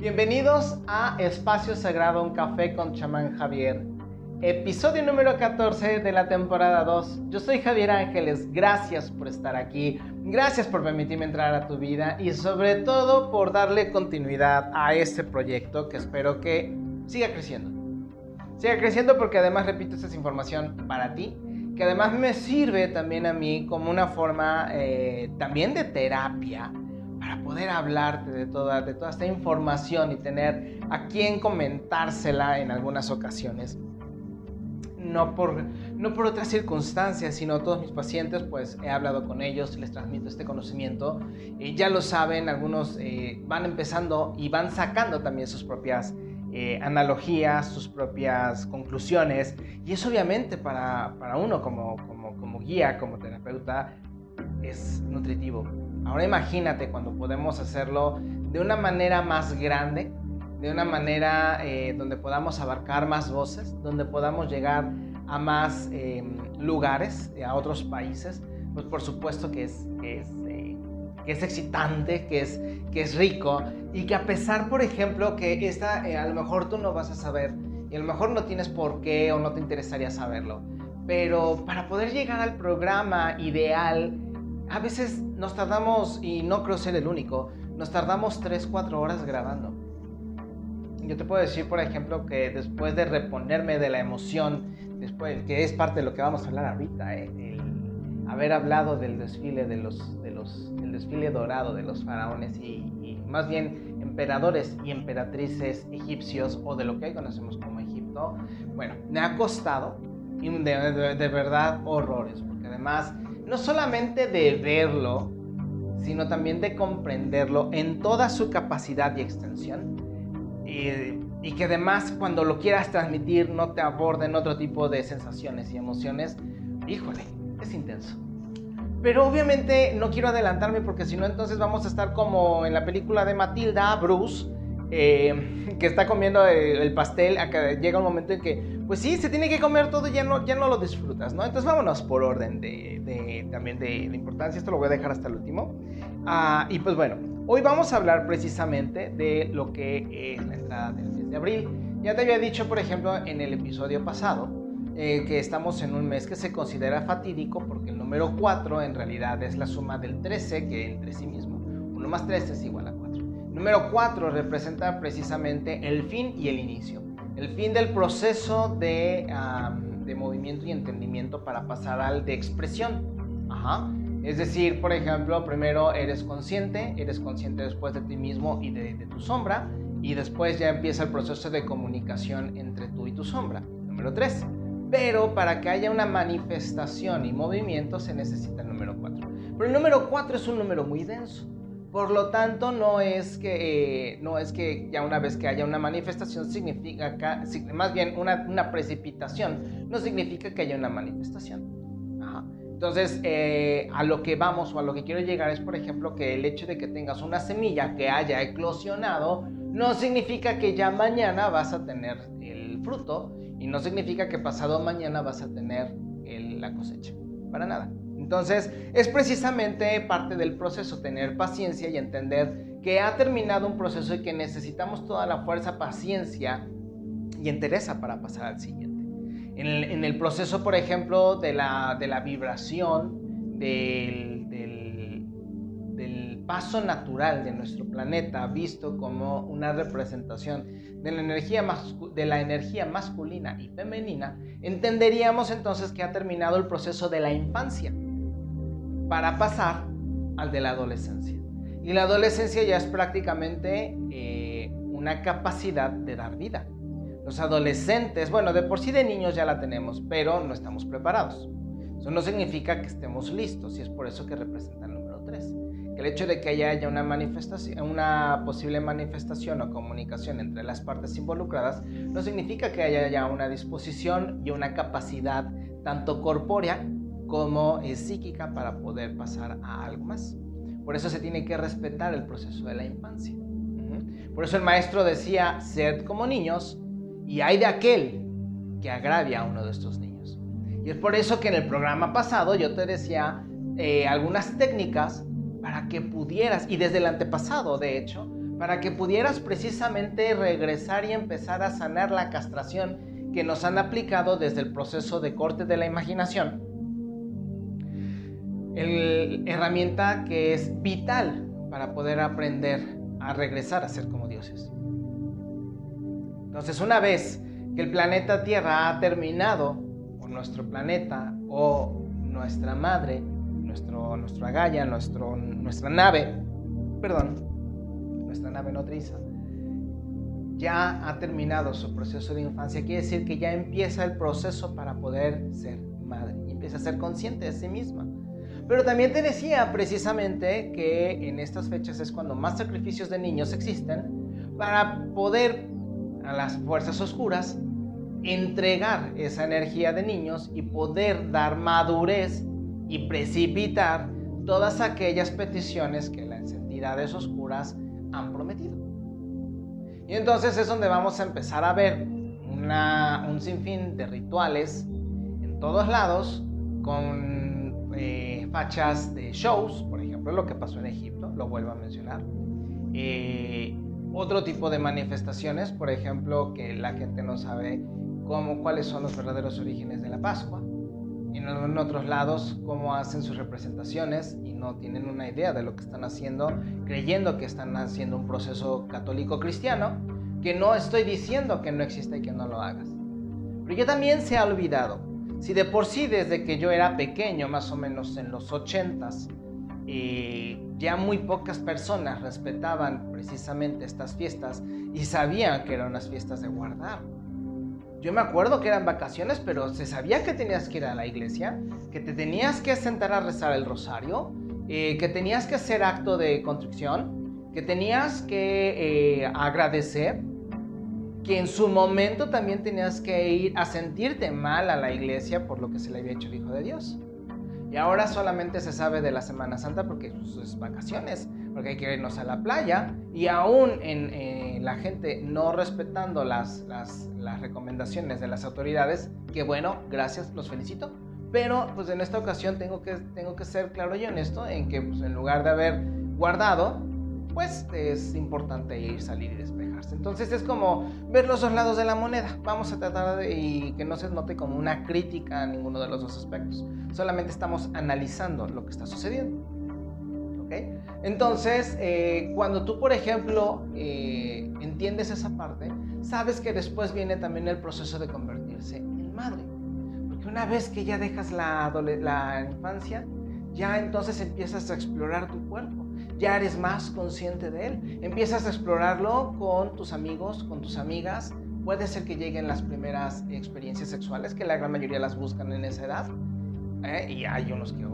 Bienvenidos a Espacio Sagrado, un café con chamán Javier. Episodio número 14 de la temporada 2. Yo soy Javier Ángeles, gracias por estar aquí, gracias por permitirme entrar a tu vida y sobre todo por darle continuidad a este proyecto que espero que siga creciendo. Siga creciendo porque además, repito, esta es información para ti, que además me sirve también a mí como una forma eh, también de terapia para poder hablarte de toda, de toda esta información y tener a quien comentársela en algunas ocasiones. No por, no por otras circunstancias, sino todos mis pacientes, pues he hablado con ellos, les transmito este conocimiento. y ya lo saben, algunos eh, van empezando y van sacando también sus propias eh, analogías, sus propias conclusiones. Y eso obviamente para, para uno como, como, como guía, como terapeuta, es nutritivo. Ahora imagínate cuando podemos hacerlo de una manera más grande, de una manera eh, donde podamos abarcar más voces, donde podamos llegar a más em, lugares, a otros países, pues por supuesto que es, que es, eh, que es excitante, que es, que es rico. Y que a pesar, por ejemplo, que esta eh, a lo mejor tú no vas a saber y a lo mejor no tienes por qué o no te interesaría saberlo, pero para poder llegar al programa ideal, a veces nos tardamos, y no creo ser el único, nos tardamos 3, 4 horas grabando. Yo te puedo decir, por ejemplo, que después de reponerme de la emoción, después, que es parte de lo que vamos a hablar ahorita, ¿eh? el haber hablado del desfile de los, de los, el desfile dorado de los faraones y, y más bien emperadores y emperatrices egipcios o de lo que hoy conocemos como Egipto, bueno, me ha costado de, de, de verdad horrores, porque además no solamente de verlo, sino también de comprenderlo en toda su capacidad y extensión. Y, que además cuando lo quieras transmitir no te aborden otro tipo de sensaciones y emociones. Híjole, es intenso. Pero obviamente no quiero adelantarme porque si no entonces vamos a estar como en la película de Matilda, Bruce, eh, que está comiendo el, pastel, llega un momento en que, pues sí, se tiene que comer todo y ya no, ya no lo disfrutas, ¿no? Entonces vámonos por orden de, también de, importancia, esto lo voy a dejar hasta el último. Ah, y pues bueno, hoy vamos a hablar precisamente de lo que es la entrada del mes de abril. Ya te había dicho, por ejemplo, en el episodio pasado, eh, que estamos en un mes que se considera fatídico porque el número 4 en realidad es la suma del 13 que entre sí mismo. 1 más 3 es igual a Número 4 representa precisamente el fin y el inicio. El fin del proceso de, de movimiento y entendimiento para pasar al de expresión. Es decir, por ejemplo, primero eres consciente, eres consciente después de ti mismo y de, de, tu sombra, y después ya empieza el proceso de comunicación entre tú y tu sombra. Número 3. Pero para que haya una manifestación y movimiento se necesita el número 4. Pero el número 4 es un número muy denso. Por lo tanto, no es que, eh, no es que ya una vez que haya una manifestación significa, que, más bien una, precipitación, no significa que haya una manifestación. Entonces, eh, a lo que vamos o a lo que quiero llegar es, por ejemplo, que el hecho de que tengas una semilla que haya eclosionado no significa que ya mañana vas a tener el fruto y no significa que pasado mañana vas a tener la cosecha. Para nada. Entonces, es precisamente parte del proceso tener paciencia y entender que ha terminado un proceso y que necesitamos toda la fuerza, paciencia y entereza para pasar al siguiente. En el, proceso, por ejemplo, de la, de la vibración, del, del, del, paso natural de nuestro planeta, visto como una representación de la, energía de la energía masculina y femenina, entenderíamos entonces que ha terminado el proceso de la infancia para pasar al de la adolescencia. Y la adolescencia ya es prácticamente eh, una capacidad de dar vida. Los adolescentes, bueno, de por sí de niños ya la tenemos, pero no estamos preparados. Eso no significa que estemos listos y es por eso que representa el número 3. Que el hecho de que haya una manifestación, una posible manifestación o comunicación entre las partes involucradas no significa que haya ya una disposición y una capacidad tanto corpórea como es psíquica para poder pasar a algo más. Por eso se tiene que respetar el proceso de la infancia. Por eso el maestro decía, sed como niños y hay de aquel que agravia a uno de estos niños. Y es por eso que en el programa pasado yo te decía eh, algunas técnicas para que pudieras, y desde el antepasado de hecho, para que pudieras precisamente regresar y empezar a sanar la castración que nos han aplicado desde el proceso de corte de la imaginación. El, herramienta que es vital para poder aprender a regresar a ser como dioses. Entonces, una vez que el planeta Tierra ha terminado, o nuestro planeta, o nuestra madre, nuestro, nuestra Gaia, nuestro, nuestra nave, perdón, nuestra nave nodriza, ya ha terminado su proceso de infancia, quiere decir que ya empieza el proceso para poder ser madre y empieza a ser consciente de sí misma. Pero también te decía precisamente que en estas fechas es cuando más sacrificios de niños existen para poder a las fuerzas oscuras entregar esa energía de niños y poder dar madurez y precipitar todas aquellas peticiones que las entidades oscuras han prometido. Y entonces es donde vamos a empezar a ver un sinfín de rituales en todos lados con eh, fachas de shows, por ejemplo, lo que pasó en Egipto, lo vuelvo a mencionar. Eh, otro tipo de manifestaciones, por ejemplo, que la gente no sabe cómo, cuáles son los verdaderos orígenes de la Pascua. En otros lados, cómo hacen sus representaciones y no tienen una idea de lo que están haciendo, creyendo que están haciendo un proceso católico cristiano, que no estoy diciendo que no exista y que no lo hagas. Pero yo también se ha olvidado. Si de por sí desde que yo era pequeño, más o menos en los ochentas, eh, ya muy pocas personas respetaban precisamente estas fiestas y sabían que eran unas fiestas de guardar. Yo me acuerdo que eran vacaciones, pero se sabía que tenías que ir a la iglesia, que te tenías que sentar a rezar el rosario, eh, que tenías que hacer acto de contrición, que tenías que eh, agradecer, que en su momento también tenías que ir a sentirte mal a la iglesia por lo que se le había hecho el Hijo de Dios. Y ahora solamente se sabe de la Semana Santa porque pues, es vacaciones, porque hay que irnos a la playa y aún en eh, la gente no respetando las, recomendaciones de las autoridades, que bueno, gracias, los felicito. Pero pues en esta ocasión tengo que, tengo que ser claro y honesto en que pues, en lugar de haber guardado, pues es importante ir, salir y despejarse. Entonces es como ver los dos lados de la moneda. Vamos a tratar de y que no se note como una crítica a ninguno de los dos aspectos. Solamente estamos analizando lo que está sucediendo. ¿Ok? Entonces, eh, cuando tú, por ejemplo, eh, entiendes esa parte, sabes que después viene también el proceso de convertirse en madre. Porque una vez que ya dejas la infancia, ya entonces empiezas a explorar tu cuerpo ya eres más consciente de él. Empiezas a explorarlo con tus amigos, con tus amigas. Puede ser que lleguen las primeras experiencias sexuales, que la gran mayoría las buscan en esa edad. ¿eh? Y hay unos que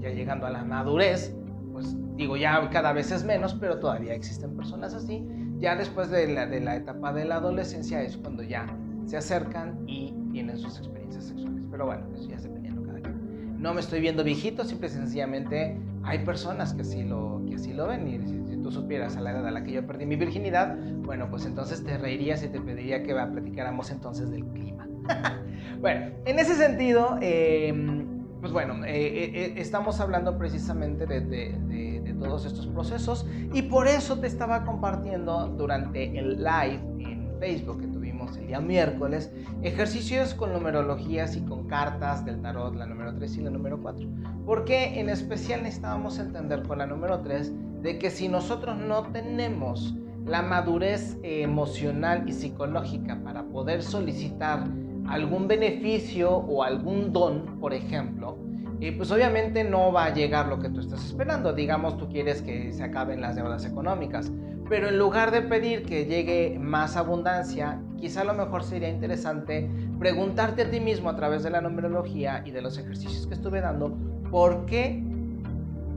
ya llegando a la madurez, pues digo, ya cada vez es menos, pero todavía existen personas así. Ya después de la, de la etapa de la adolescencia es cuando ya se acercan y tienen sus experiencias sexuales. Pero bueno, eso ya se dependiendo cada quien. No me estoy viendo viejito, simple y sencillamente hay personas que así lo, que así lo ven y si, tú supieras a la edad a la que yo perdí mi virginidad, bueno, pues entonces te reirías y te pediría que platicáramos entonces del clima. bueno, en ese sentido, em, pues bueno, eh, eh, eh, estamos hablando precisamente de, de, todos estos procesos y por eso te estaba compartiendo durante el live en Facebook tuvimos el día miércoles, ejercicios con numerologías y con cartas del tarot, la número 3 y la número 4. Porque en especial necesitábamos entender con la número 3 de que si nosotros no tenemos la madurez emocional y psicológica para poder solicitar algún beneficio o algún don, por ejemplo, eh, pues obviamente no va a llegar lo que tú estás esperando. Digamos, tú quieres que se acaben las deudas económicas, pero en lugar de pedir que llegue más abundancia, quizá lo mejor sería interesante preguntarte a ti mismo a través de la numerología y de los ejercicios que estuve dando, ¿por qué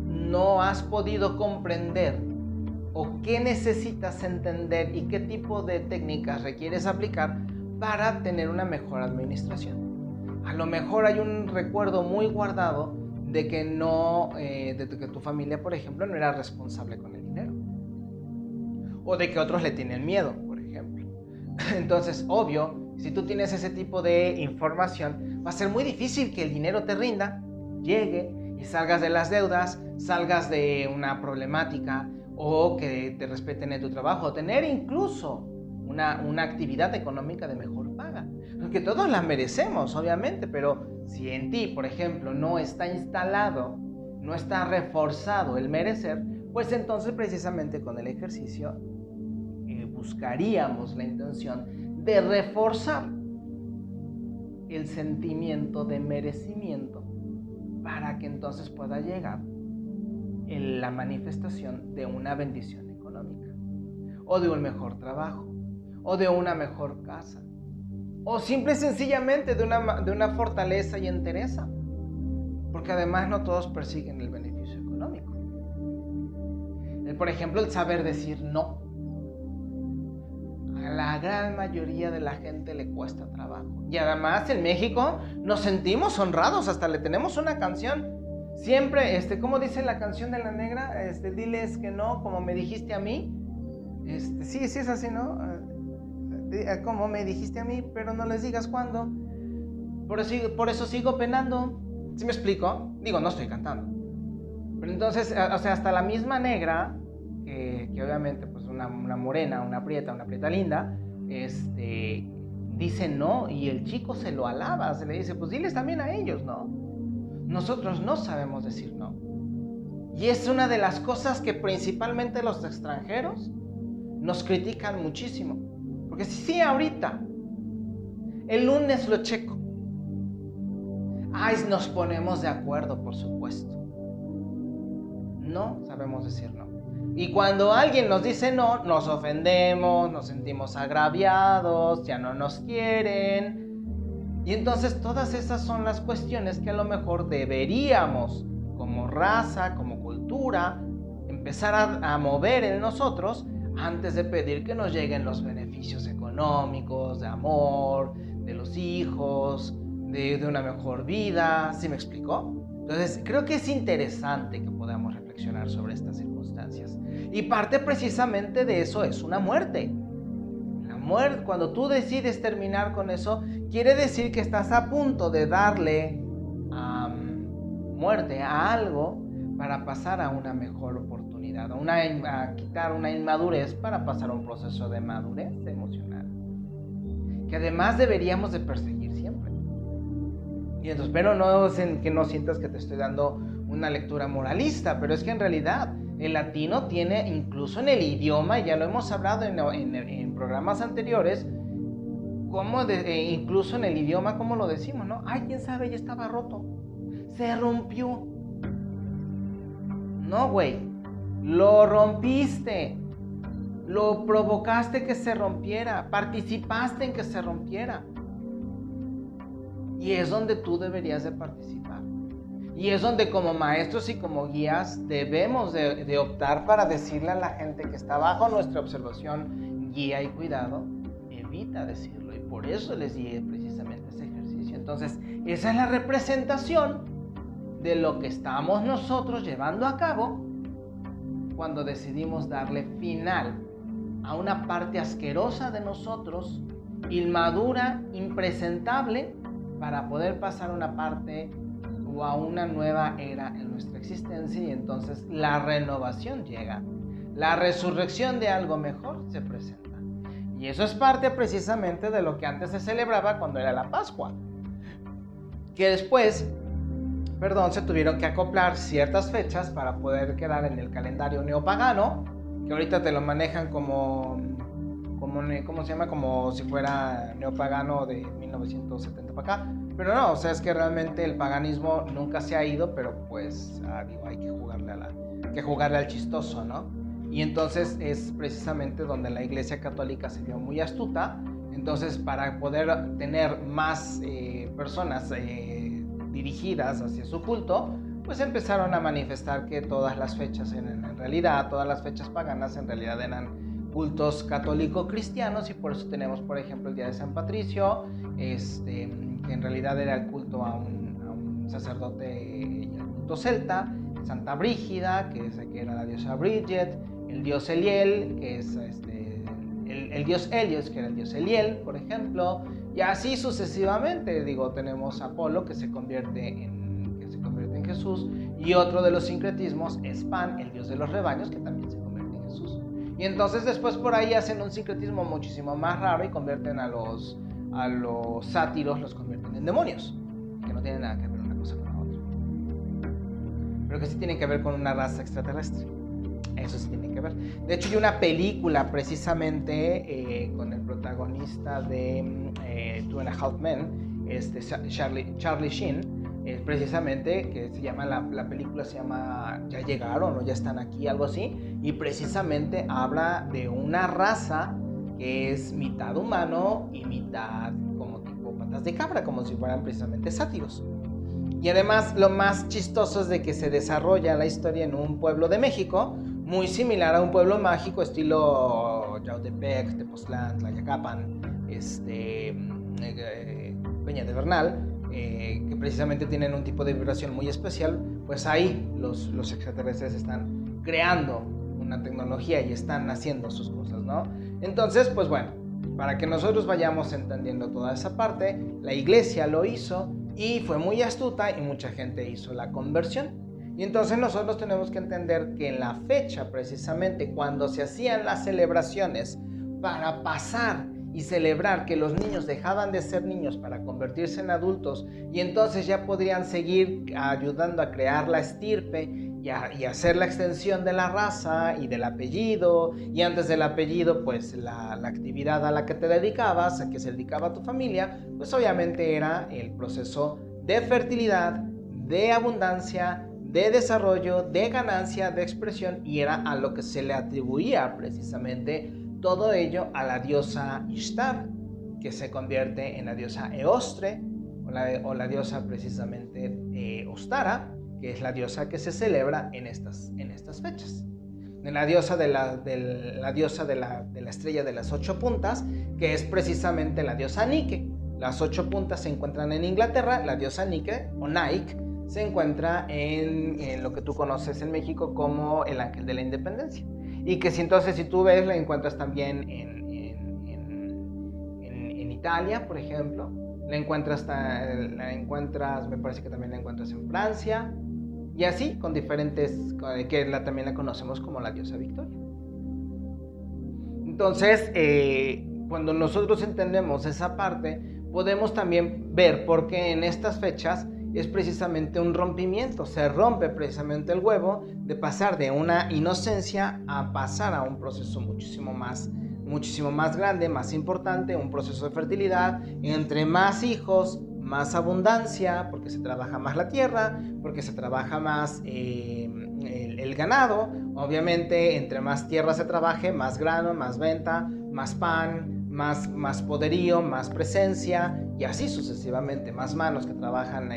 no has podido comprender o qué necesitas entender y qué tipo de técnicas requieres aplicar para tener una mejor administración? A lo mejor hay un recuerdo muy guardado de que no, eh, de que tu familia, por ejemplo, no era responsable con el dinero. O de que otros le tienen miedo. Entonces, obvio, si tú tienes ese tipo de información, va a ser muy difícil que el dinero te rinda, llegue y salgas de las deudas, salgas de una problemática o que te respeten en tu trabajo, tener incluso una, una actividad económica de mejor paga. Porque todos la merecemos, obviamente, pero si en ti, por ejemplo, no está instalado, no está reforzado el merecer, pues entonces precisamente con el ejercicio buscaríamos la intención de reforzar el sentimiento de merecimiento para que entonces pueda llegar en la manifestación de una bendición económica o de un mejor trabajo o de una mejor casa o simple y sencillamente de una, de una fortaleza y entereza porque además no todos persiguen el beneficio económico. Por ejemplo, el saber decir no la gran mayoría de la gente le cuesta trabajo. Y además en México nos sentimos honrados, hasta le tenemos una canción. Siempre, este, como dice la canción de la negra, este, diles que no, como me dijiste a mí. Este, sí, sí es así, ¿no? Eh, como me dijiste a mí, pero no les digas cuándo. Por eso, por eso sigo penando. ¿Sí me explico? Digo, no estoy cantando. Pero entonces, o sea, hasta la misma negra, que, que obviamente pues, una, morena, una prieta, una prieta linda, este, dice no y el chico se lo alaba, se le dice, pues diles también a ellos, ¿no? Nosotros no sabemos decir no. Y es una de las cosas que principalmente los extranjeros nos critican muchísimo. Porque si sí, ahorita, el lunes lo checo. Ay, nos ponemos de acuerdo, por supuesto. No sabemos decir no. Y cuando alguien nos dice no, nos ofendemos, nos sentimos agraviados, ya no nos quieren. Y entonces todas esas son las cuestiones que a lo mejor deberíamos, como raza, como cultura, empezar a, mover en nosotros antes de pedir que nos lleguen los beneficios económicos, de amor, de los hijos, de, de una mejor vida. ¿Sí me explicó? Entonces, creo que es interesante que podamos reflexionar sobre estas circunstancias. Y parte precisamente de eso es una muerte. La muerte, cuando tú decides terminar con eso, quiere decir que estás a punto de darle muerte a algo para pasar a una mejor oportunidad, a, quitar una inmadurez para pasar a un proceso de madurez emocional. Que además deberíamos de perseguir siempre. Y entonces, pero no es que no sientas que te estoy dando una lectura moralista, pero es que en realidad el latino tiene incluso en el idioma, ya lo hemos hablado en, programas anteriores, e incluso en el idioma, como lo decimos, ¿no? Ay, quién sabe, ya estaba roto. Se rompió. No, güey. Lo rompiste. Lo provocaste que se rompiera. Participaste en que se rompiera. Y es donde tú deberías de participar. Y es donde como maestros y como guías debemos de, optar para decirle a la gente que está bajo nuestra observación, guía y cuidado, evita decirlo. Y por eso les di precisamente ese ejercicio. Entonces, esa es la representación de lo que estamos nosotros llevando a cabo cuando decidimos darle final a una parte asquerosa de nosotros, inmadura, impresentable, para poder pasar una parte a una nueva era en nuestra existencia y entonces la renovación llega. La resurrección de algo mejor se presenta. Y eso es parte precisamente de lo que antes se celebraba cuando era la Pascua. Que después, perdón, se tuvieron que acoplar ciertas fechas para poder quedar en el calendario neopagano, que ahorita te lo manejan como como, ¿cómo se llama? Como si fuera neopagano de 1970 para acá. Pero no, o sea, es que realmente el paganismo nunca se ha ido, pero pues, ah, digo, hay que jugarle, a la, que jugarle al chistoso, ¿no? Y entonces es precisamente donde la Iglesia Católica se vio muy astuta. Entonces, para poder tener más eh, personas eh, dirigidas hacia su culto, pues empezaron a manifestar que todas las fechas, en, en realidad, todas las fechas paganas en realidad eran cultos católico-cristianos y por eso tenemos, por ejemplo, el Día de San Patricio, este, que en realidad era el culto a un, sacerdote y el culto celta, Santa Brígida, que, es, que era la diosa Bridget, el dios Eliel, que es este, el, dios Helios, que era el dios Eliel, por ejemplo, y así sucesivamente, digo, tenemos Apolo, que se convierte en, que se convierte en Jesús, y otro de los sincretismos es Pan, el dios de los rebaños, que también se convierte Jesús. Y entonces después por ahí hacen un sincretismo muchísimo más raro y convierten a los, a los sátiros, los convierten en demonios, que no tienen nada que ver una cosa con la otra. Pero que sí tienen que ver con una raza extraterrestre. Eso sí tiene que ver. De hecho, hay una película precisamente eh, con el protagonista de eh, Two and a Half Men, este, Charlie, Charlie Sheen, eh, precisamente que se llama, la, la, película se llama Ya llegaron o Ya están aquí, algo así, y precisamente habla de una raza que es mitad humano y mitad como tipo patas de cabra, como si fueran precisamente sátiros. Y además lo más chistoso es de que se desarrolla la historia en un pueblo de México, muy similar a un pueblo mágico estilo Yautepec, Tepoztlán, Tlayacapan, este, eh, Peña de Bernal, eh, que precisamente tienen un tipo de vibración muy especial, pues ahí los, los extraterrestres están creando una tecnología y están haciendo sus cosas, ¿no? Entonces, pues bueno, para que nosotros vayamos entendiendo toda esa parte, la iglesia lo hizo y fue muy astuta y mucha gente hizo la conversión. Y entonces nosotros tenemos que entender que en la fecha, precisamente cuando se hacían las celebraciones para pasar y celebrar que los niños dejaban de ser niños para convertirse en adultos y entonces ya podrían seguir ayudando a crear la estirpe y, hacer la extensión de la raza y del apellido. Y antes del apellido pues la, actividad a la que te dedicabas, a que se dedicaba tu familia, pues obviamente era el proceso de fertilidad, de abundancia, de desarrollo, de ganancia, de expresión y era a lo que se le atribuía precisamente todo ello a la diosa Ishtar, que se convierte en la diosa Eostre, o la, diosa precisamente eh, Ostara, que es la diosa que se celebra en estas, en estas fechas. En la diosa, de la, la diosa de, la, de la estrella de las ocho puntas, que es precisamente la diosa Nike. Las ocho puntas se encuentran en Inglaterra, la diosa Nike o Nike se encuentra en, en, lo que tú conoces en México como el ángel de la independencia. Y que si entonces si tú ves la encuentras también en, en, Italia, por ejemplo. La encuentras, la encuentras, me parece que también la encuentras en Francia. Y así, con diferentes, que la, también la conocemos como la diosa Victoria. Entonces, eh, cuando nosotros entendemos esa parte, podemos también ver por qué en estas fechas es precisamente un rompimiento, se rompe precisamente el huevo de pasar de una inocencia a pasar a un proceso muchísimo más muchísimo más grande, más importante, un proceso de fertilidad, entre más hijos, más abundancia, porque se trabaja más la tierra, porque se trabaja más eh, el, el, ganado, obviamente entre más tierra se trabaje, más grano, más venta, más pan, más, más poderío, más presencia, y así sucesivamente, más manos que trabajan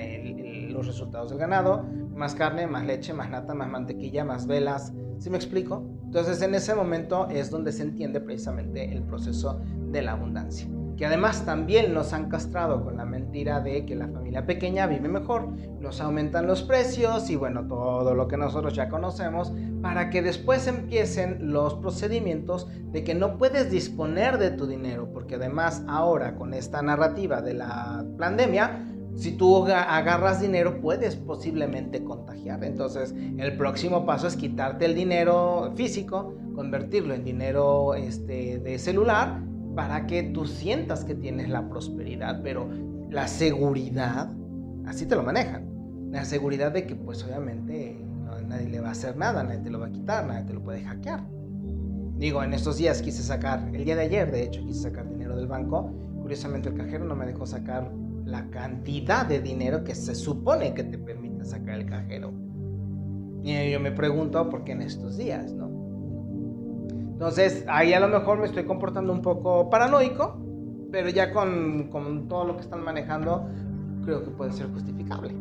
los resultados del ganado, más carne, más leche, más nata, más mantequilla, más velas. ¿Sí me explico? Entonces en ese momento es donde se entiende precisamente el proceso de la abundancia. Que además también nos han castrado con la mentira de que la familia pequeña vive mejor, nos aumentan los precios y bueno, todo lo que nosotros ya conocemos, para que después empiecen los procedimientos de que no puedes disponer de tu dinero, porque además ahora con esta narrativa de la pandemia, si tú agarras dinero puedes posiblemente contagiar. Entonces el próximo paso es quitarte el dinero físico, convertirlo en dinero este, de celular para que tú sientas que tienes la prosperidad, pero la seguridad, así te lo manejan. La seguridad de que pues obviamente nadie le va a hacer nada, nadie te lo va a quitar, nadie te lo puede hackear. Digo, en estos días quise sacar, el día de ayer de hecho quise sacar dinero del banco, curiosamente el cajero no me dejó sacar la cantidad de dinero que se supone que te permite sacar el cajero. Y yo me pregunto por qué en estos días, ¿no? Entonces, ahí a lo mejor me estoy comportando un poco paranoico, pero ya con, con todo lo que están manejando, creo que puede ser justificable.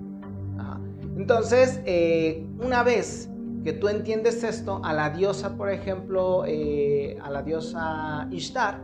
Entonces, eh, una vez que tú entiendes esto, a la diosa, por ejemplo, eh, a la diosa Ishtar,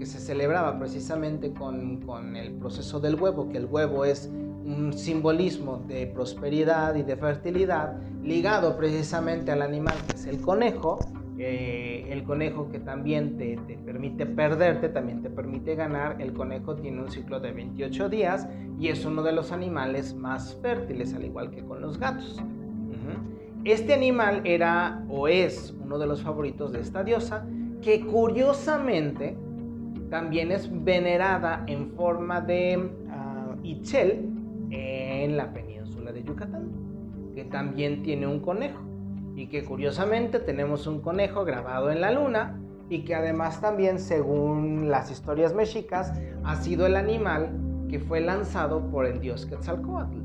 que se celebraba precisamente con, con, el proceso del huevo, que el huevo es un simbolismo de prosperidad y de fertilidad, ligado precisamente al animal que es el conejo, eh, el conejo que también te, te, permite perderte, también te permite ganar. El conejo tiene un ciclo de 28 días y es uno de los animales más fértiles, al igual que con los gatos. Este animal era o es uno de los favoritos de esta diosa, que curiosamente también es venerada en forma de uh, Ichel en la península de Yucatán, que también tiene un conejo y que curiosamente tenemos un conejo grabado en la luna y que además también según las historias mexicas ha sido el animal que fue lanzado por el dios Quetzalcoatl.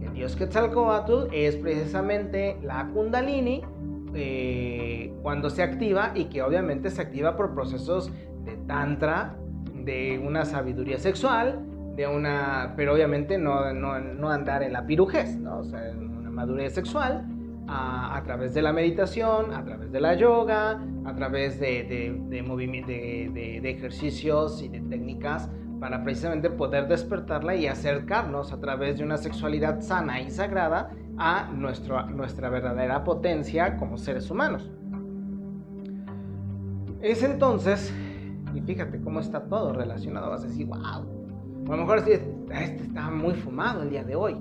El dios Quetzalcoatl es precisamente la kundalini eh, cuando se activa y que obviamente se activa por procesos de tantra, de una sabiduría sexual, de una, pero obviamente no, no, no andar en la pirujez, ¿no? o sea, una madurez sexual, a, través de la meditación, a través de la yoga, a través de, de, de, ejercicios y de técnicas para precisamente poder despertarla y acercarnos a través de una sexualidad sana y sagrada a nuestro, nuestra verdadera potencia como seres humanos. Es entonces, y fíjate cómo está todo relacionado, vas a decir, wow, a lo mejor este está muy fumado el día de hoy,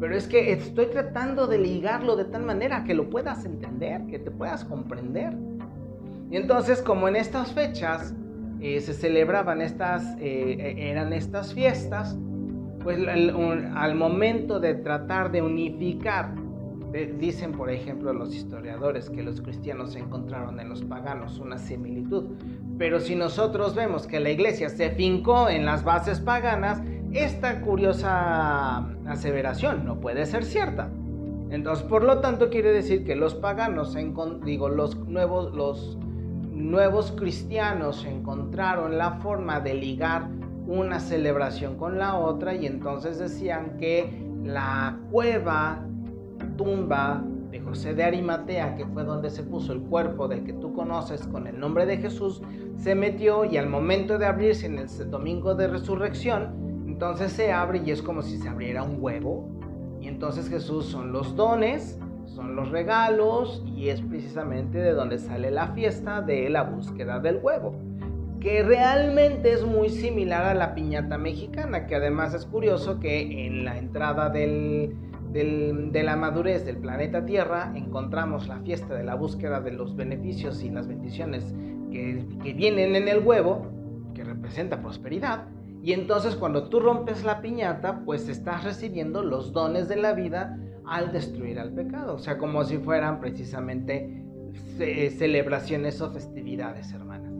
pero es que estoy tratando de ligarlo de tal manera que lo puedas entender, que te puedas comprender. Y entonces, como en estas fechas eh, se celebraban estas, eh, eh, eran estas fiestas, pues al, momento de tratar de unificar, dicen por ejemplo los historiadores que los cristianos encontraron en los paganos una similitud, pero si nosotros vemos que la iglesia se fincó en las bases paganas, esta curiosa aseveración no puede ser cierta. Entonces, por lo tanto, quiere decir que los paganos, digo, los nuevos, los nuevos cristianos encontraron la forma de ligar una celebración con la otra y entonces decían que la cueva, tumba de José de Arimatea, que fue donde se puso el cuerpo del que tú conoces con el nombre de Jesús, se metió y al momento de abrirse en el domingo de resurrección, entonces se abre y es como si se abriera un huevo. Y entonces Jesús son los dones, son los regalos y es precisamente de donde sale la fiesta de la búsqueda del huevo. Que realmente es muy similar a la piñata mexicana, que además es curioso que en la entrada del, de la madurez del planeta Tierra encontramos la fiesta de la búsqueda de los beneficios y las bendiciones que, que vienen en el huevo, que representa prosperidad y entonces cuando tú rompes la piñata, pues estás recibiendo los dones de la vida al destruir al pecado. O sea, como si fueran precisamente celebraciones o festividades, hermanas.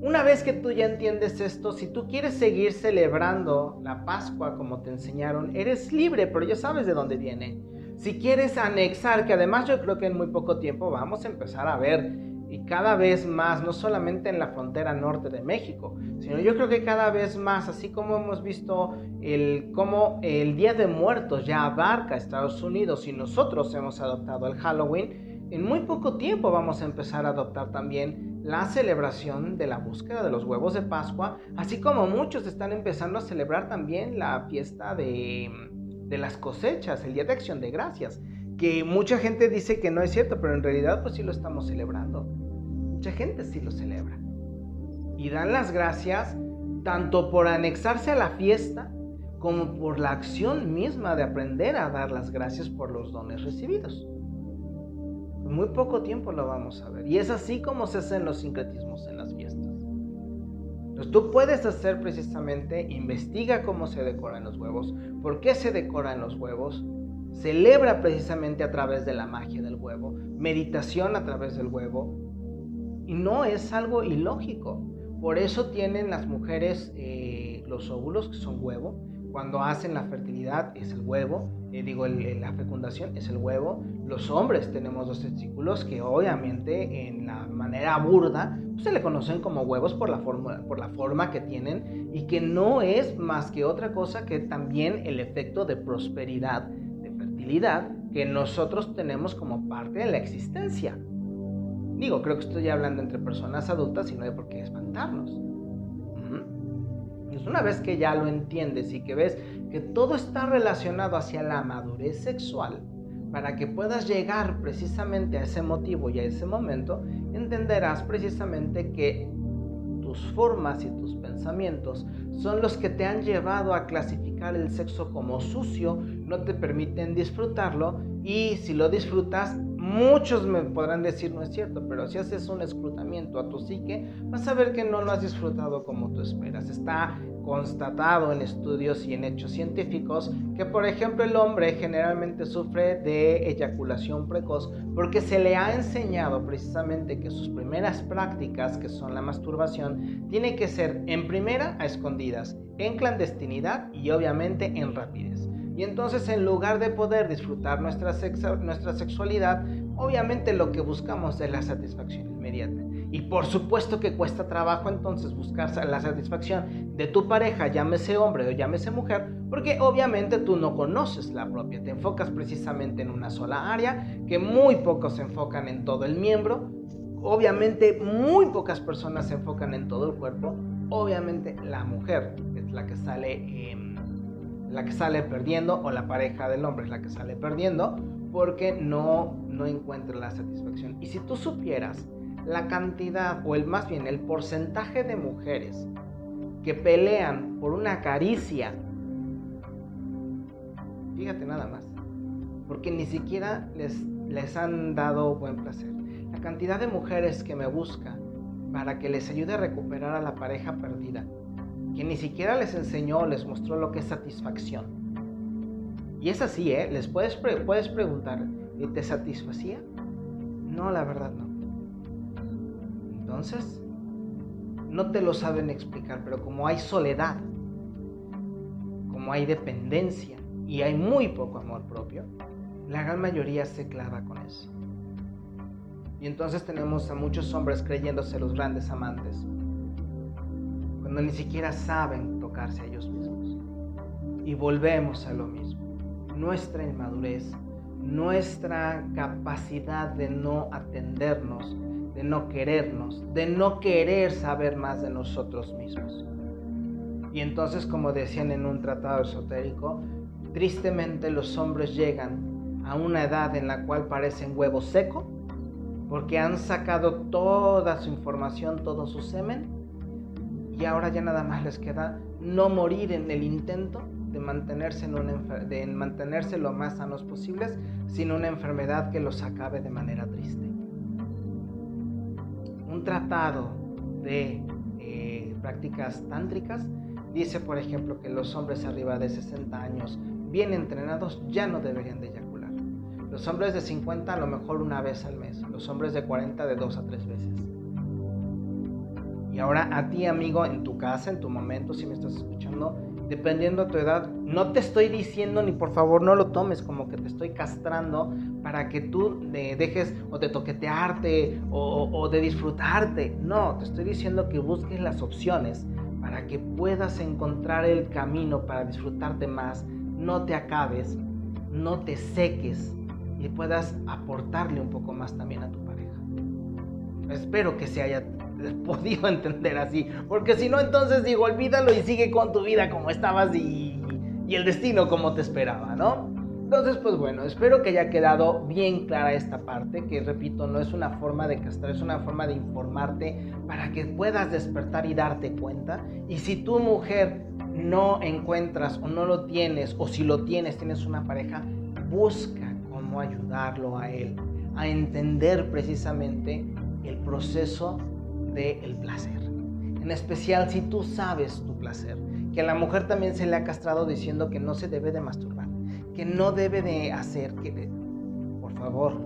Una vez que tú ya entiendes esto, si tú quieres seguir celebrando la Pascua como te enseñaron, eres libre, pero ya sabes de dónde viene. Si quieres anexar, que además yo creo que en muy poco tiempo vamos a empezar a ver y cada vez más, no solamente en la frontera norte de México, sino yo creo que cada vez más, así como hemos visto el, cómo el Día de Muertos ya abarca Estados Unidos y nosotros hemos adoptado el Halloween, en muy poco tiempo vamos a empezar a adoptar también la celebración de la búsqueda de los huevos de Pascua, así como muchos están empezando a celebrar también la fiesta de, de las cosechas, el Día de Acción de Gracias que mucha gente dice que no es cierto, pero en realidad pues sí lo estamos celebrando. Mucha gente sí lo celebra. Y dan las gracias tanto por anexarse a la fiesta como por la acción misma de aprender a dar las gracias por los dones recibidos. En muy poco tiempo lo vamos a ver. Y es así como se hacen los sincretismos en las fiestas. Entonces tú puedes hacer precisamente, investiga cómo se decoran los huevos, por qué se decoran los huevos, celebra precisamente a través de la magia del huevo, meditación a través del huevo, y no es algo ilógico. Por eso tienen las mujeres eh, los óvulos, que son huevo, cuando hacen la fertilidad es el huevo, eh, digo, la fecundación es el huevo. Los hombres tenemos dos testículos que obviamente en la manera burda pues, se le conocen como huevos por la, forma, por la forma que tienen y que no es más que otra cosa que también el efecto de prosperidad que nosotros tenemos como parte de la existencia. Digo, creo que estoy hablando entre personas adultas y no hay por qué espantarnos. Es una vez que ya lo entiendes y que ves que todo está relacionado hacia la madurez sexual, para que puedas llegar precisamente a ese motivo y a ese momento, entenderás precisamente que tus formas y tus pensamientos son los que te han llevado a clasificar el sexo como sucio, no te permiten disfrutarlo Y si lo disfrutas, muchos me podrán decir no es cierto, pero si haces un escrutamiento a tu psique, vas a ver que no lo has disfrutado como tú esperas. Está constatado en estudios y en hechos científicos que, por ejemplo, el hombre generalmente sufre de eyaculación precoz porque se le ha enseñado precisamente que sus primeras prácticas, que son la masturbación, tiene que ser en primera a escondidas, en clandestinidad y obviamente en rapidez. Y entonces en lugar de poder disfrutar nuestra, nuestra sexualidad, obviamente lo que buscamos es la satisfacción inmediata. Y por supuesto que cuesta trabajo entonces buscar la satisfacción de tu pareja, llámese hombre o llámese mujer, porque obviamente tú no conoces la propia. Te enfocas precisamente en una sola área, que muy pocos se enfocan en todo el miembro. Obviamente muy pocas personas se enfocan en todo el cuerpo. Obviamente la mujer es la que sale, em, la que sale perdiendo o la pareja del hombre es la que sale perdiendo porque no, no encuentra la satisfacción. Y si tú supieras la cantidad, o el más bien el porcentaje de mujeres que pelean por una caricia, fíjate nada más, porque ni siquiera les, les han dado buen placer. La cantidad de mujeres que me buscan para que les ayude a recuperar a la pareja perdida, que ni siquiera les enseñó, les mostró lo que es satisfacción. Y es así, ¿eh? Les puedes, puedes preguntar, ¿te satisfacía? No, la verdad no. Entonces, no te lo saben explicar, pero como hay soledad, como hay dependencia y hay muy poco amor propio, la gran mayoría se clava con eso. Y entonces tenemos a muchos hombres creyéndose los grandes amantes, cuando ni siquiera saben tocarse a ellos mismos. Y volvemos a lo mismo. Nuestra inmadurez, nuestra capacidad de no atendernos, de no querernos, de no querer saber más de nosotros mismos. Y entonces, como decían en un tratado esotérico, tristemente los hombres llegan a una edad en la cual parecen huevo seco, porque han sacado toda su información, todo su semen, y ahora ya nada más les queda no morir en el intento de mantenerse, en una de mantenerse lo más sanos posibles sin una enfermedad que los acabe de manera triste un tratado de eh, prácticas tántricas dice, por ejemplo, que los hombres arriba de 60 años bien entrenados ya no deberían de eyacular. Los hombres de 50 a lo mejor una vez al mes, los hombres de 40 de dos a tres veces. Y ahora a ti, amigo, en tu casa, en tu momento, si me estás escuchando, dependiendo de tu edad. No te estoy diciendo ni por favor no lo tomes como que te estoy castrando para que tú dejes o de toquetearte o, o de disfrutarte. No, te estoy diciendo que busques las opciones para que puedas encontrar el camino para disfrutarte más. No te acabes, no te seques y puedas aportarle un poco más también a tu pareja. Espero que se haya podido entender así. Porque si no, entonces digo, olvídalo y sigue con tu vida como estabas y, y el destino como te esperaba, ¿no? Entonces, pues bueno, espero que haya quedado bien clara esta parte, que repito, no es una forma de castrar, es una forma de informarte para que puedas despertar y darte cuenta. Y si tu mujer no encuentras o no lo tienes, o si lo tienes, tienes una pareja, busca cómo ayudarlo a él a entender precisamente el proceso del placer. En especial si tú sabes tu placer. Que a la mujer también se le ha castrado diciendo que no se debe de masturbar. Que no debe de hacer. Que Por favor.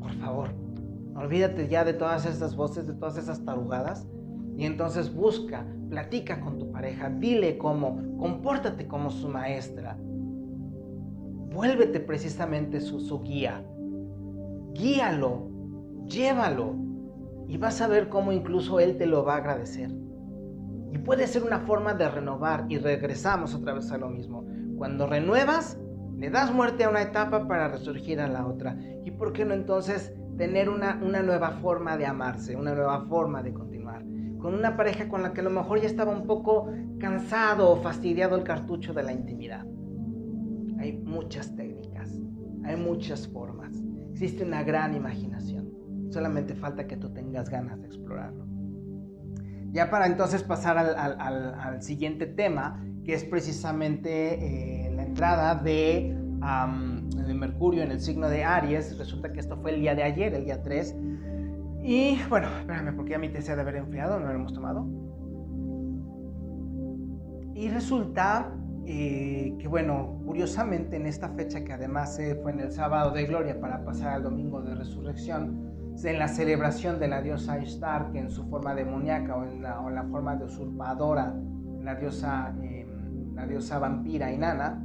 Por favor. Olvídate ya de todas estas voces, de todas esas tarugadas. Y entonces busca, platica con tu pareja, dile cómo, compórtate como su maestra. Vuélvete precisamente su, su guía. Guíalo, llévalo, y vas a ver cómo incluso Él te lo va a agradecer. Y puede ser una forma de renovar y regresamos otra vez a lo mismo. Cuando renuevas, le das muerte a una etapa para resurgir a la otra. ¿Y por qué no entonces tener una, una nueva forma de amarse, una nueva forma de continuar? Con una pareja con la que a lo mejor ya estaba un poco cansado o fastidiado el cartucho de la intimidad. Hay muchas técnicas, hay muchas formas, existe una gran imaginación. Solamente falta que tú tengas ganas de explorarlo. Ya para entonces pasar al, siguiente tema, que es precisamente eh, la entrada de Mercurio en el signo de Aries. Resulta que esto fue el día de ayer, el día 3. Y bueno, espérame, porque ya mi té se ha de haber enfriado, no lo hemos tomado. Y resulta eh, que, bueno, curiosamente en esta fecha, que además fue en el sábado de gloria para pasar al domingo de resurrección, en la celebración de la diosa Ishtar, que en su forma demoníaca o en la, o la forma de usurpadora, la diosa, em, la diosa vampira Inanna,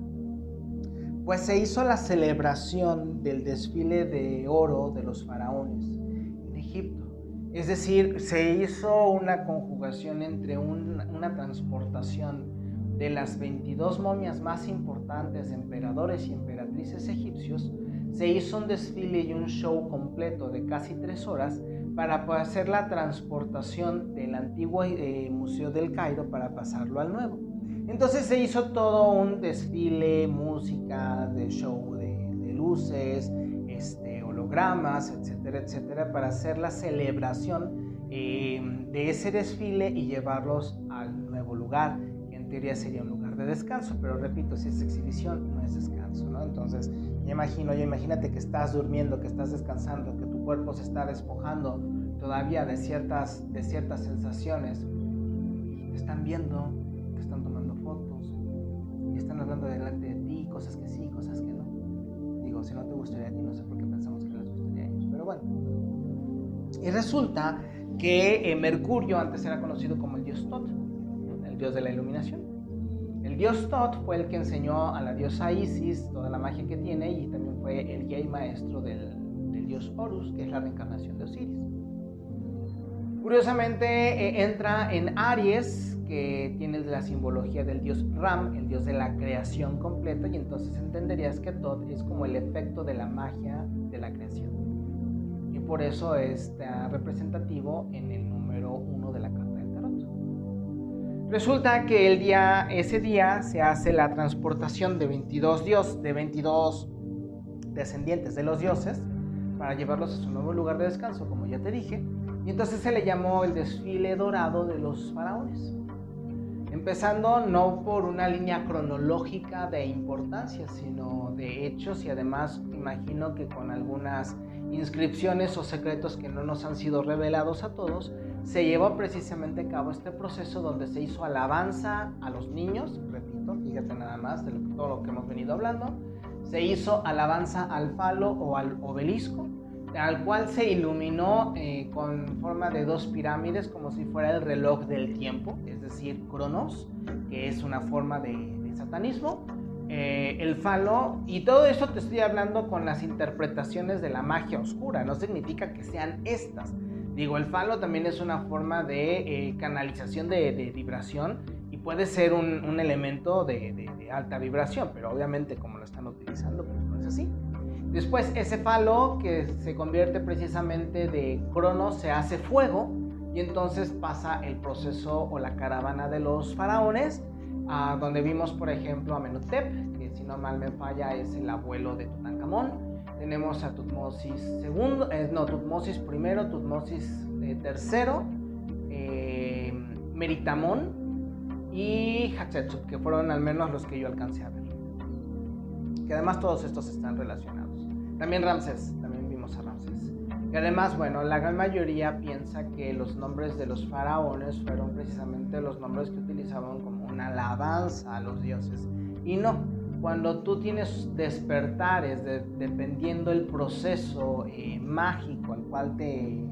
pues se hizo la celebración del desfile de oro de los faraones en Egipto. Es decir, se hizo una conjugación entre una transportación de las 22 momias más importantes de emperadores y emperatrices egipcios, se hizo un desfile y un show completo de casi tres horas para hacer la transportación del antiguo eh, Museo del Cairo para pasarlo al nuevo. Entonces se hizo todo un desfile, música, de show de, luces, este, hologramas, etcétera, etcétera, para hacer la celebración eh, de ese desfile y llevarlos al nuevo lugar, que en teoría sería un lugar de descanso, pero repito, si es exhibición, no es descanso, ¿no? Entonces, imagino, ya imagínate que estás durmiendo, que estás descansando, que tu cuerpo se está despojando todavía de ciertas, de ciertas sensaciones, te están viendo, hablando delante de ti, cosas que sí, cosas que no. Digo, si no te gustaría a ti, no sé por qué pensamos que les gustaría a ellos, pero bueno. Y resulta que eh, Mercurio antes era conocido como el dios Tot, el dios de la iluminación. El dios Tot fue el que enseñó a la diosa Isis toda la magia que tiene y también fue el guía y maestro del, dios Horus, que es la reencarnación de Osiris. Curiosamente eh, entra en Aries que tiene la simbología del dios Ram, el dios de la creación completa, y entonces entenderías que Tot es como el efecto de la magia de la creación. Y por eso está representativo en el número uno de la. Resulta que el día, ese día se hace la transportación de 22 dios, de 22 descendientes de los dioses, para llevarlos a su nuevo lugar de descanso, como ya te dije, y entonces se le llamó el desfile dorado de los faraones. Empezando no por una línea cronológica de importancia, sino de hechos y además imagino que con algunas inscripciones o secretos que no nos han sido revelados a todos, se llevó precisamente a cabo este proceso donde se hizo alabanza a los niños, repito, fíjate nada más de todo lo que hemos venido hablando, se hizo alabanza al falo o al obelisco, al cual se iluminó eh, con forma de dos pirámides como si fuera el reloj del tiempo, es decir, Cronos, que es una forma de, satanismo, eh, el falo, y todo eso te estoy hablando con las interpretaciones de la magia oscura, no significa que sean estas. Digo, el falo también es una forma de eh, canalización de, vibración y puede ser un, un elemento de, alta vibración, pero obviamente como lo están utilizando, pues no es así. Después ese falo que se convierte precisamente de crono se hace fuego y entonces pasa el proceso o la caravana de los faraones, a donde vimos por ejemplo a Menotep, que si no mal me falla es el abuelo de Tutankamón. Tenemos a Tutmosis II, eh, no, Tutmosis I, Tutmosis eh, eh, Meritamón y Hatshepsut, que fueron al menos los que yo alcancé a ver. Que además todos estos están relacionados. También Ramsés, también vimos a Ramsés. Y además, bueno, la gran mayoría piensa que los nombres de los faraones fueron precisamente los nombres que utilizaban como una alabanza a los dioses. Y no, cuando tú tienes despertares dependiendo el proceso eh, mágico al cual te,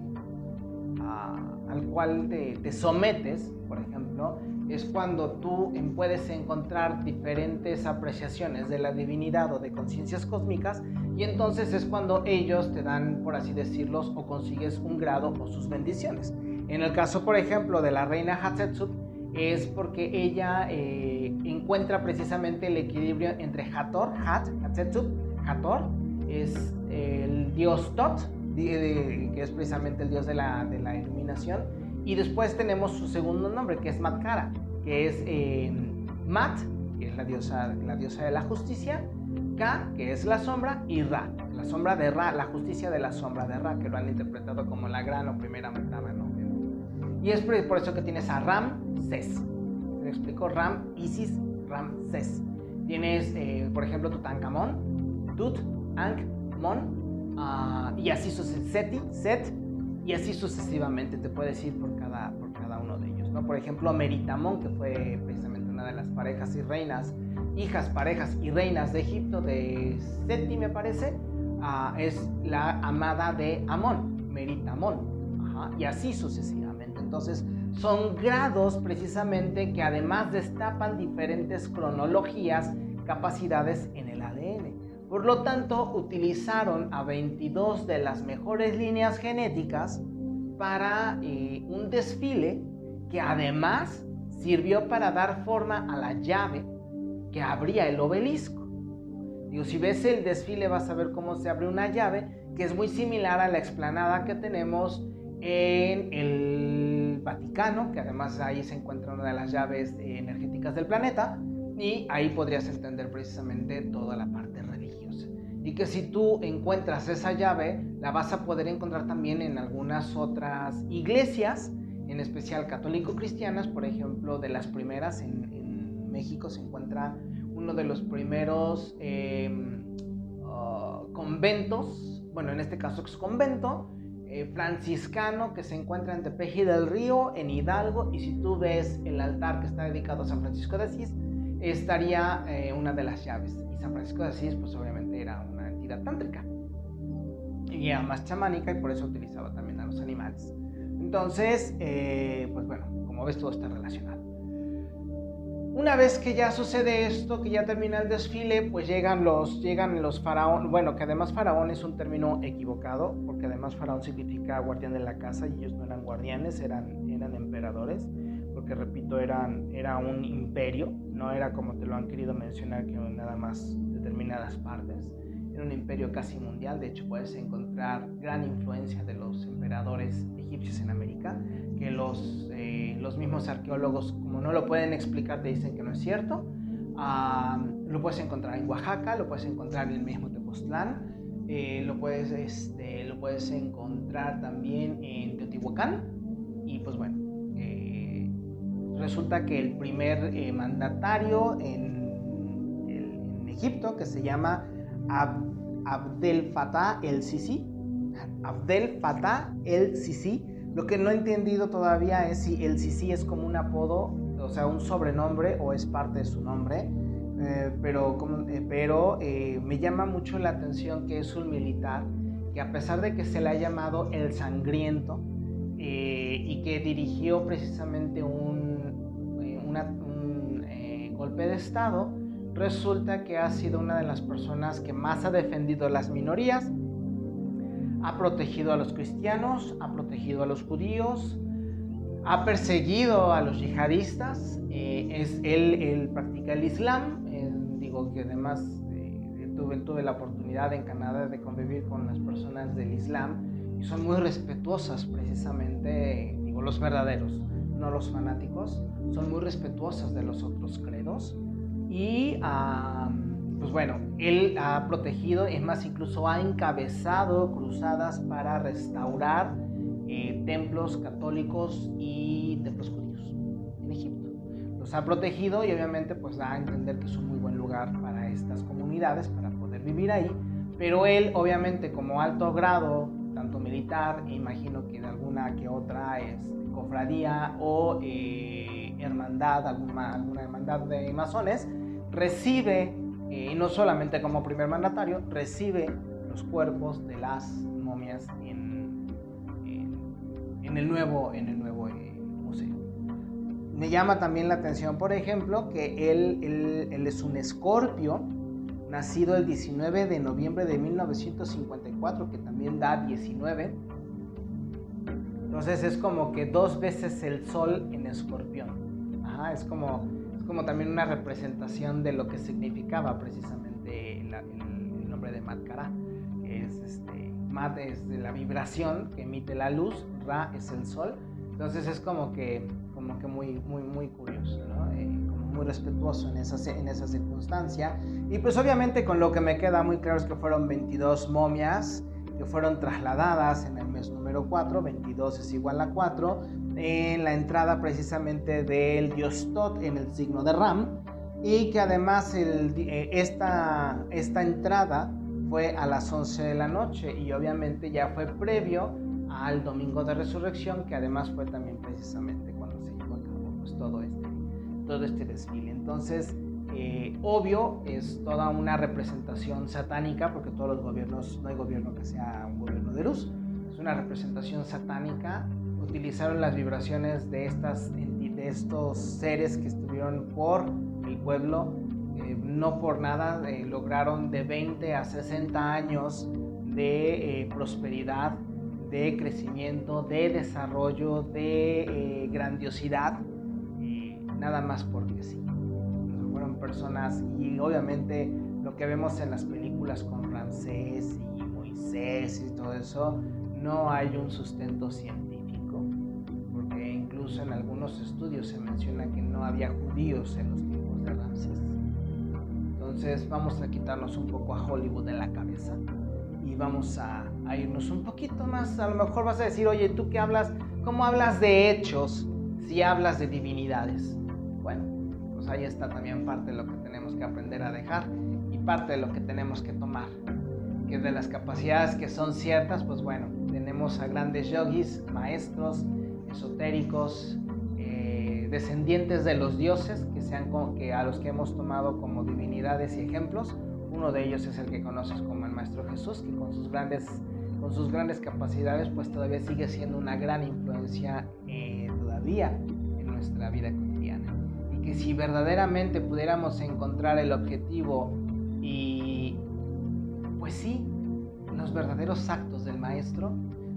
al cual te sometes, por ejemplo, es cuando tú puedes encontrar diferentes apreciaciones de la divinidad o de conciencias cósmicas y entonces es cuando ellos te dan, por así decirlos, o consigues un grado o sus bendiciones. En el caso, por ejemplo, de la reina Hatshepsut, es porque ella eh, encuentra precisamente el equilibrio entre Hathor, Hat, Hatshepsut, Hathor, es el dios Tot, que es precisamente el dios de la, de la iluminación, y después tenemos su segundo nombre, que es Matkara, que es eh, Mat, que es la diosa, la diosa de la justicia, Ka, que es la sombra, y Ra, la sombra de Ra, la justicia de la sombra de Ra, que lo han interpretado como la gran o primera metama. ¿no? Y es por eso que tienes a Ram, Ses. ¿Me explico? Ram, Isis, Ram, Ses. Tienes, eh, por ejemplo, Tutankamón, Tut, Ankh, Mon, ah, y así sucesivamente, Set, y así sucesivamente te puedes ir por cada, por cada uno de ellos. ¿no? Por ejemplo, Meritamón, que fue precisamente una de las parejas y reinas, hijas, parejas y reinas de Egipto, de Seti me parece, ah, es la amada de Amón, Meritamón, y así sucesivamente. Entonces, son grados precisamente que además destapan diferentes cronologías, capacidades en el ADN. Por lo tanto, utilizaron a 22 de las mejores líneas genéticas para eh, un desfile que además sirvió para dar forma a la llave que abría el obelisco. Digo, si ves el desfile vas a ver cómo se abre una llave que es muy similar a la explanada que tenemos en el Vaticano, que además ahí se encuentra una de las llaves energéticas del planeta, y ahí podrías entender precisamente toda la parte religiosa. Y que si tú encuentras esa llave, la vas a poder encontrar también en algunas otras iglesias, en especial católico-cristianas, por ejemplo, de las primeras en, México se encuentra uno de los primeros em, ah, conventos, bueno, en este caso ex convento, eh, franciscano que se encuentra en Tepeji del Río, en Hidalgo, y si tú ves el altar que está dedicado a San Francisco de Asís, estaría eh, una de las llaves. Y San Francisco de Asís, pues obviamente era una entidad tántrica y más chamánica y por eso utilizaba también a los animales. Entonces, eh, pues bueno, como ves, todo está relacionado. Una vez que ya sucede esto, que ya termina el desfile, pues llegan los, llegan los faraón, bueno, que además faraón es un término equivocado, porque además faraón significa guardián de la casa y ellos no eran guardianes, eran, eran emperadores, porque repito, eran, era un imperio, no era como te lo han querido mencionar, que nada más determinadas partes, era un imperio casi mundial, de hecho puedes encontrar gran influencia de los emperadores egipcios en América, que los, eh, los mismos arqueólogos, como no lo pueden explicar, te dicen que no es cierto. lo puedes encontrar en Oaxaca, lo puedes encontrar en el mismo Tepoztlán, eh, lo, puedes, este, lo puedes encontrar también en Teotihuacán. Y pues bueno, eh, resulta que el primer mandatario en, en, Egipto, que se llama Abdel Fattah el-Sisi, Abdel Fattah el-Sisi, lo que no he entendido todavía es si el Sisi es como un apodo, o sea, un sobrenombre o es parte de su nombre. Eh, pero eh, pero eh, me llama mucho la atención que es un militar que a pesar de que se le ha llamado el sangriento y que dirigió precisamente un golpe de Estado, resulta que ha sido una de las personas que más ha defendido las minorías ha protegido a los cristianos, ha protegido a los judíos, ha perseguido a los yihadistas, eh, es él, él, practica el Islam, eh, digo que además eh, tuve, tuve la oportunidad en Canadá de convivir con las personas del Islam y son muy respetuosas precisamente, digo los verdaderos, no los fanáticos, son muy respetuosas de los otros credos y pues bueno, él ha protegido, es más, incluso ha encabezado cruzadas para restaurar eh, templos católicos y templos judíos en Egipto. Los ha protegido y obviamente pues da a entender que es un muy buen lugar para estas comunidades, para poder vivir ahí. Pero él obviamente como alto grado, tanto militar, e imagino que de alguna que otra es cofradía o eh, hermandad, alguna, alguna hermandad de masones, recibe y no solamente como primer mandatario, recibe los cuerpos de las momias en, en, el nuevo, en el nuevo eh, museo. Me llama también la atención, por ejemplo, que él, él, él, es un escorpio, nacido el 19 de noviembre de 1954, que también da 19. Entonces es como que dos veces el sol en escorpión. Ajá, es como como también una representación de lo que significaba precisamente el, nombre de Matkara, que es este, Mat es de la vibración que emite la luz, Ra es el sol, entonces es como que, como que muy, muy, muy curioso, ¿no? Eh, como muy respetuoso en esa, en esa circunstancia. Y pues obviamente con lo que me queda muy claro es que fueron 22 momias que fueron trasladadas en el mes número 4, 22 es igual a 4, en la entrada precisamente del dios Tot en el signo de Ram y que además el, eh, esta, esta entrada fue a las 11 de la noche y obviamente ya fue previo al domingo de resurrección, que además fue también precisamente cuando se llevó a cabo pues, todo, este, todo este desfile. Entonces, eh, obvio, es toda una representación satánica, porque todos los gobiernos, no hay gobierno que sea un gobierno de luz, es una representación satánica. Utilizaron las vibraciones de, estas, de estos seres que estuvieron por el pueblo, eh, no por nada eh, lograron de 20 a 60 años de prosperidad, de crecimiento, de desarrollo, de grandiosidad, nada más porque sí personas y obviamente lo que vemos en las películas con Ramsés y Moisés y todo eso, no hay un sustento científico, porque incluso en algunos estudios se menciona que no había judíos en los tiempos de Ramsés. Entonces vamos a quitarnos un poco a Hollywood de la cabeza y vamos a, a irnos un poquito más. A lo mejor vas a decir, oye, ¿tú qué hablas? ¿Cómo hablas de hechos si hablas de divinidades? Ahí está también parte de lo que tenemos que aprender a dejar y parte de lo que tenemos que tomar. Que de las capacidades que son ciertas, pues bueno, tenemos a grandes yogis, maestros, esotéricos, eh, descendientes de los dioses, que, sean que a los que hemos tomado como divinidades y ejemplos. Uno de ellos es el que conoces como el Maestro Jesús, que con sus grandes, con sus grandes capacidades, pues todavía sigue siendo una gran influencia eh, todavía en nuestra vida que si verdaderamente pudiéramos encontrar el objetivo y, pues sí, los verdaderos actos del maestro,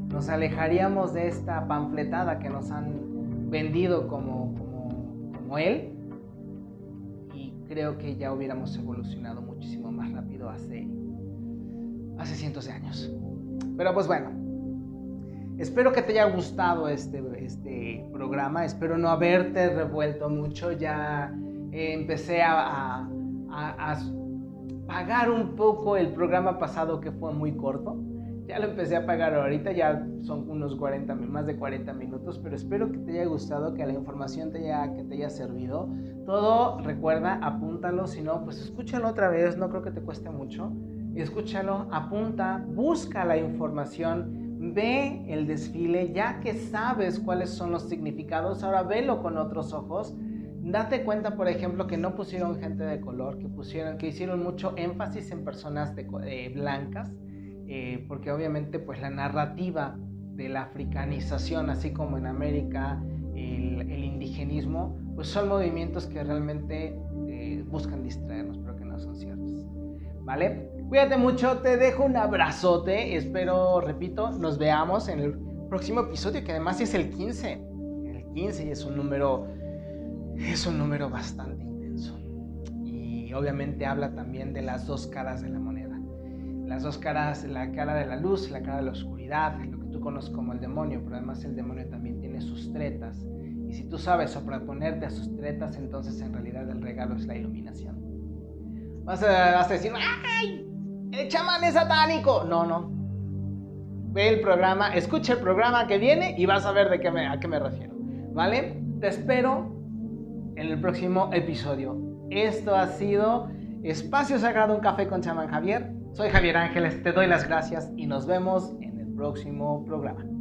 nos alejaríamos de esta panfletada que nos han vendido como, como, él y creo que ya hubiéramos evolucionado muchísimo más rápido hace, hace cientos de años. Pero pues bueno, Espero que te haya gustado este, este programa, espero no haberte revuelto mucho, ya eh, empecé a, a, pagar un poco el programa pasado que fue muy corto, ya lo empecé a pagar ahorita, ya son unos 40, más de 40 minutos, pero espero que te haya gustado, que la información te haya, que te haya servido. Todo, recuerda, apúntalo, si no, pues escúchalo otra vez, no creo que te cueste mucho. Escúchalo, apunta, busca la información Ve el desfile, ya que sabes cuáles son los significados, ahora velo con otros ojos. Date cuenta, por ejemplo, que no pusieron gente de color, que pusieron, que hicieron mucho énfasis en personas de, eh, blancas, eh, porque obviamente, pues la narrativa de la africanización, así como en América el, indigenismo, pues son movimientos que realmente eh, buscan distraernos, pero que no son ciertos. ¿Vale? Cuídate mucho, te dejo un abrazote. Espero, repito, nos veamos en el próximo episodio, que además es el 15. El 15 y es un número, es un número bastante intenso. Y obviamente habla también de las dos caras de la moneda. Las dos caras, la cara de la luz, la cara de la oscuridad, lo que tú conoces como el demonio, pero además el demonio también tiene sus tretas. Y si tú sabes sobreponerte a sus tretas, entonces en realidad el regalo es la iluminación. Vas a, vas a decir, ¡ay! El chamán es satánico. No, no. Ve el programa, escucha el programa que viene y vas a ver de qué me, a qué me refiero. ¿Vale? Te espero en el próximo episodio. Esto ha sido Espacio Sagrado, un café con chamán Javier. Soy Javier Ángeles, te doy las gracias y nos vemos en el próximo programa.